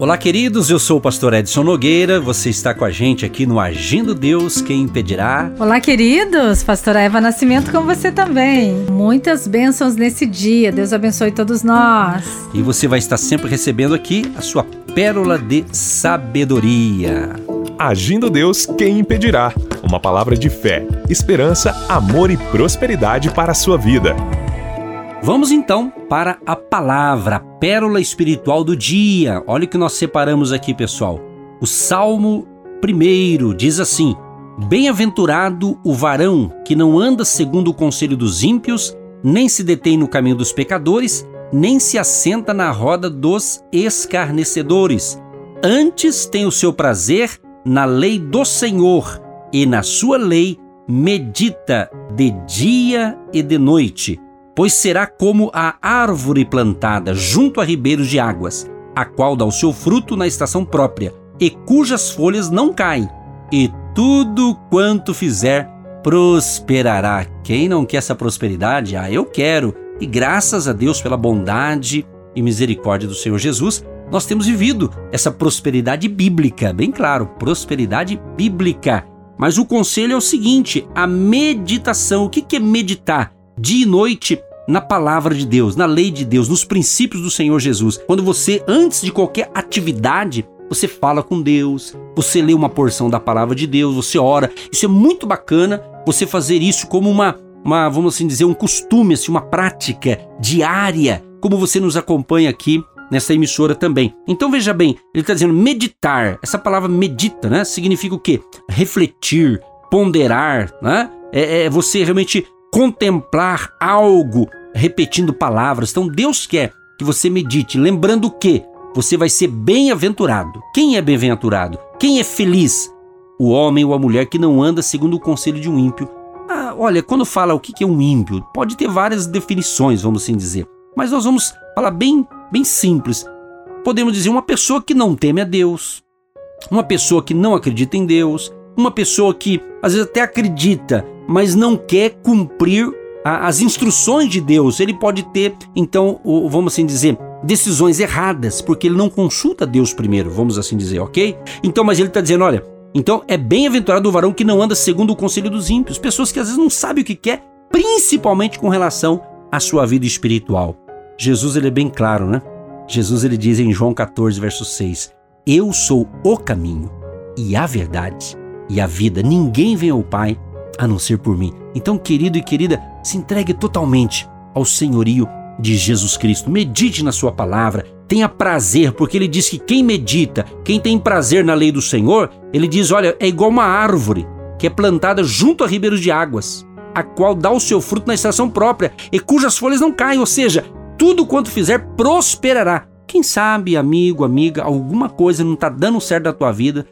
Olá, queridos. Eu sou o pastor Edson Nogueira. Você está com a gente aqui no Agindo Deus, quem impedirá? Olá, queridos. Pastora Eva Nascimento com você também. Muitas bênçãos nesse dia. Deus abençoe todos nós. E você vai estar sempre recebendo aqui a sua pérola de sabedoria. Agindo Deus, quem impedirá? Uma palavra de fé, esperança, amor e prosperidade para a sua vida. Vamos então para a palavra, a pérola espiritual do dia. Olha o que nós separamos aqui, pessoal. O Salmo 1 diz assim: Bem-aventurado o varão que não anda segundo o conselho dos ímpios, nem se detém no caminho dos pecadores, nem se assenta na roda dos escarnecedores. Antes tem o seu prazer na lei do Senhor, e na sua lei medita de dia e de noite pois será como a árvore plantada junto a ribeiros de águas, a qual dá o seu fruto na estação própria, e cujas folhas não caem, e tudo quanto fizer prosperará. Quem não quer essa prosperidade? Ah, eu quero. E graças a Deus pela bondade e misericórdia do Senhor Jesus, nós temos vivido essa prosperidade bíblica, bem claro, prosperidade bíblica. Mas o conselho é o seguinte: a meditação. O que é meditar? Dia e noite na palavra de Deus, na lei de Deus, nos princípios do Senhor Jesus. Quando você, antes de qualquer atividade, você fala com Deus, você lê uma porção da palavra de Deus, você ora. Isso é muito bacana, você fazer isso como uma, uma vamos assim dizer, um costume, assim, uma prática diária, como você nos acompanha aqui nessa emissora também. Então veja bem, ele está dizendo meditar. Essa palavra medita, né? Significa o quê? Refletir, ponderar, né? É, é você realmente contemplar algo repetindo palavras. Então Deus quer que você medite, lembrando que você vai ser bem-aventurado. Quem é bem-aventurado? Quem é feliz? O homem ou a mulher que não anda segundo o conselho de um ímpio. Ah, olha, quando fala o que é um ímpio, pode ter várias definições, vamos assim dizer. Mas nós vamos falar bem, bem simples. Podemos dizer uma pessoa que não teme a Deus, uma pessoa que não acredita em Deus, uma pessoa que às vezes até acredita, mas não quer cumprir as instruções de Deus. Ele pode ter, então, vamos assim dizer, decisões erradas, porque ele não consulta Deus primeiro, vamos assim dizer, ok? Então, mas ele está dizendo: olha, então é bem-aventurado o varão que não anda segundo o conselho dos ímpios, pessoas que às vezes não sabem o que quer, principalmente com relação à sua vida espiritual. Jesus ele é bem claro, né? Jesus ele diz em João 14, verso 6: Eu sou o caminho e a verdade e a vida. Ninguém vem ao Pai a não ser por mim. Então, querido e querida, se entregue totalmente ao senhorio de Jesus Cristo. Medite na sua palavra, tenha prazer, porque ele diz que quem medita, quem tem prazer na lei do Senhor, ele diz: olha, é igual uma árvore que é plantada junto a ribeiros de águas, a qual dá o seu fruto na estação própria e cujas folhas não caem, ou seja, tudo quanto fizer prosperará. Quem sabe, amigo, amiga, alguma coisa não está dando certo na tua vida,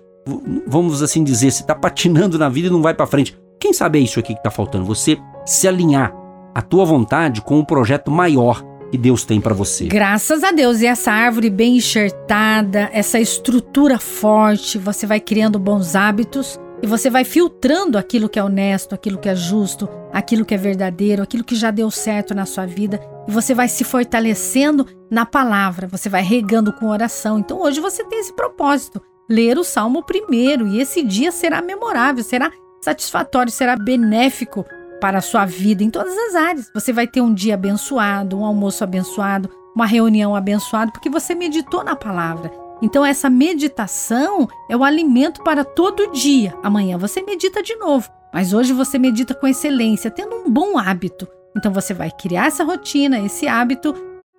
vamos assim dizer, se está patinando na vida e não vai para frente. Quem sabe é isso aqui que está faltando? Você se alinhar a tua vontade com o um projeto maior que Deus tem para você. Graças a Deus, e essa árvore bem enxertada, essa estrutura forte, você vai criando bons hábitos e você vai filtrando aquilo que é honesto, aquilo que é justo, aquilo que é verdadeiro, aquilo que já deu certo na sua vida, e você vai se fortalecendo na palavra, você vai regando com oração. Então hoje você tem esse propósito, ler o Salmo primeiro, e esse dia será memorável, será satisfatório, será benéfico para a sua vida em todas as áreas. Você vai ter um dia abençoado, um almoço abençoado, uma reunião abençoada, porque você meditou na palavra. Então, essa meditação é o alimento para todo dia. Amanhã você medita de novo, mas hoje você medita com excelência, tendo um bom hábito. Então, você vai criar essa rotina, esse hábito,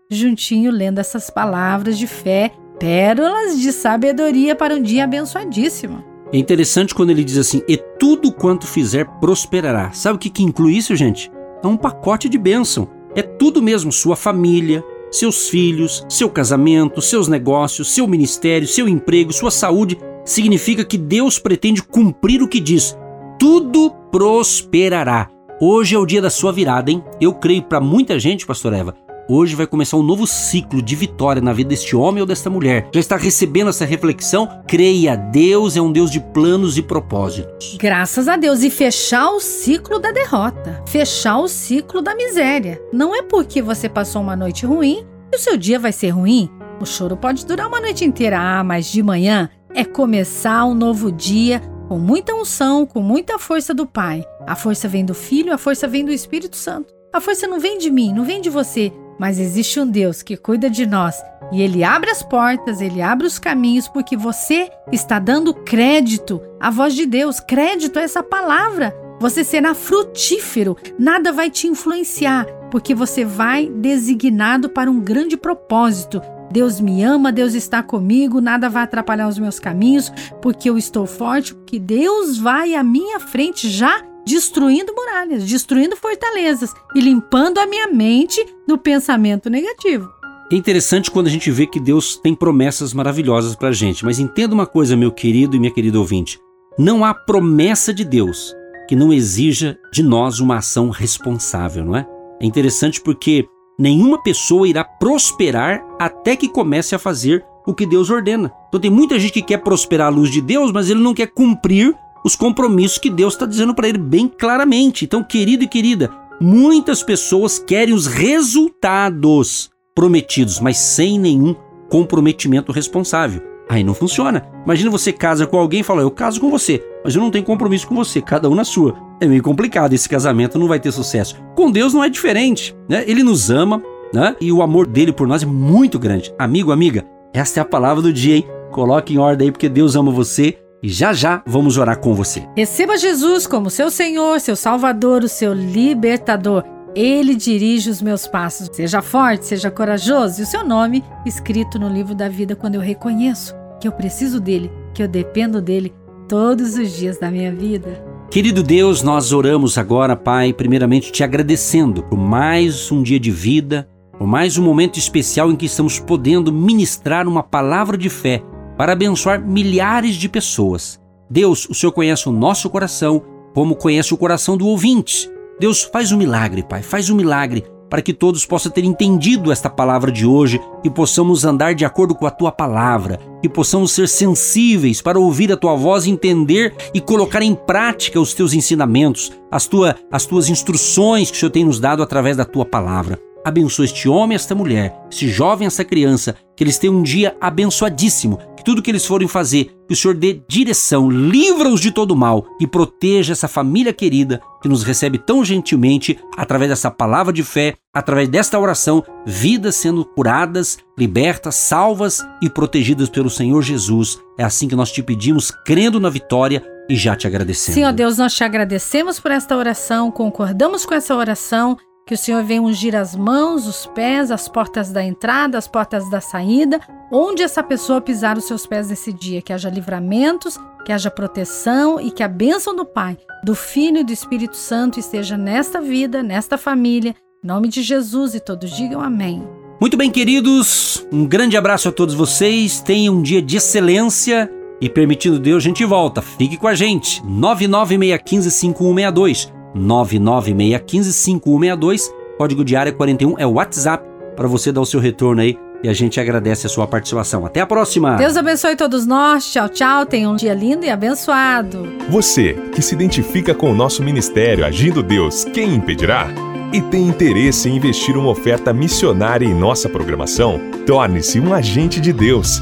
juntinho lendo essas palavras de fé, pérolas de sabedoria para um dia abençoadíssimo. É interessante quando ele diz assim: e tudo quanto fizer prosperará. Sabe o que, que inclui isso, gente? É um pacote de bênção. É tudo mesmo: sua família, seus filhos, seu casamento, seus negócios, seu ministério, seu emprego, sua saúde. Significa que Deus pretende cumprir o que diz: tudo prosperará. Hoje é o dia da sua virada, hein? Eu creio para muita gente, pastor Eva, Hoje vai começar um novo ciclo de vitória na vida deste homem ou desta mulher. Já está recebendo essa reflexão? Creia, Deus é um Deus de planos e propósitos. Graças a Deus. E fechar o ciclo da derrota, fechar o ciclo da miséria. Não é porque você passou uma noite ruim que o seu dia vai ser ruim. O choro pode durar uma noite inteira, ah, mas de manhã é começar um novo dia com muita unção, com muita força do Pai. A força vem do Filho, a força vem do Espírito Santo. A força não vem de mim, não vem de você, mas existe um Deus que cuida de nós e ele abre as portas, ele abre os caminhos porque você está dando crédito à voz de Deus, crédito a essa palavra. Você será frutífero, nada vai te influenciar, porque você vai designado para um grande propósito. Deus me ama, Deus está comigo, nada vai atrapalhar os meus caminhos, porque eu estou forte, porque Deus vai à minha frente já destruindo muralhas, destruindo fortalezas e limpando a minha mente do pensamento negativo. É interessante quando a gente vê que Deus tem promessas maravilhosas para a gente, mas entenda uma coisa, meu querido e minha querida ouvinte: não há promessa de Deus que não exija de nós uma ação responsável, não é? É interessante porque nenhuma pessoa irá prosperar até que comece a fazer o que Deus ordena. Então tem muita gente que quer prosperar à luz de Deus, mas ele não quer cumprir os compromissos que Deus está dizendo para ele bem claramente. Então, querido e querida, muitas pessoas querem os resultados prometidos, mas sem nenhum comprometimento responsável. Aí não funciona. Imagina você casa com alguém e fala: Eu caso com você, mas eu não tenho compromisso com você, cada um na sua. É meio complicado, esse casamento não vai ter sucesso. Com Deus não é diferente, né? Ele nos ama, né? E o amor dele por nós é muito grande. Amigo, amiga, essa é a palavra do dia, hein? Coloque em ordem aí, porque Deus ama você e já já vamos orar com você. Receba Jesus como seu Senhor, seu Salvador, o seu libertador. Ele dirige os meus passos. Seja forte, seja corajoso e o seu nome escrito no livro da vida quando eu reconheço que eu preciso dele, que eu dependo dele todos os dias da minha vida. Querido Deus, nós oramos agora, Pai, primeiramente te agradecendo por mais um dia de vida, por mais um momento especial em que estamos podendo ministrar uma palavra de fé para abençoar milhares de pessoas. Deus, o Senhor conhece o nosso coração, como conhece o coração do ouvinte. Deus, faz um milagre, Pai, faz um milagre para que todos possam ter entendido esta palavra de hoje e possamos andar de acordo com a tua palavra, que possamos ser sensíveis para ouvir a tua voz, entender e colocar em prática os teus ensinamentos, as, tua, as tuas instruções que o Senhor tem nos dado através da tua palavra. Abençoa este homem, esta mulher, este jovem, essa criança, que eles tenham um dia abençoadíssimo, que tudo que eles forem fazer, que o Senhor dê direção, livra-os de todo mal e proteja essa família querida que nos recebe tão gentilmente através dessa palavra de fé, através desta oração, vidas sendo curadas, libertas, salvas e protegidas pelo Senhor Jesus. É assim que nós te pedimos, crendo na vitória e já te agradecemos. Ó Deus, nós te agradecemos por esta oração, concordamos com essa oração que o Senhor venha ungir as mãos, os pés, as portas da entrada, as portas da saída, onde essa pessoa pisar os seus pés nesse dia. Que haja livramentos, que haja proteção e que a bênção do Pai, do Filho e do Espírito Santo esteja nesta vida, nesta família. Em nome de Jesus e todos digam amém. Muito bem, queridos, um grande abraço a todos vocês. Tenham um dia de excelência e, permitindo Deus, a gente volta. Fique com a gente. 996155162. 996155162. Código de área 41 é o WhatsApp para você dar o seu retorno aí e a gente agradece a sua participação. Até a próxima! Deus abençoe todos nós. Tchau, tchau. Tenha um dia lindo e abençoado. Você que se identifica com o nosso ministério Agindo Deus, quem impedirá? E tem interesse em investir uma oferta missionária em nossa programação? Torne-se um agente de Deus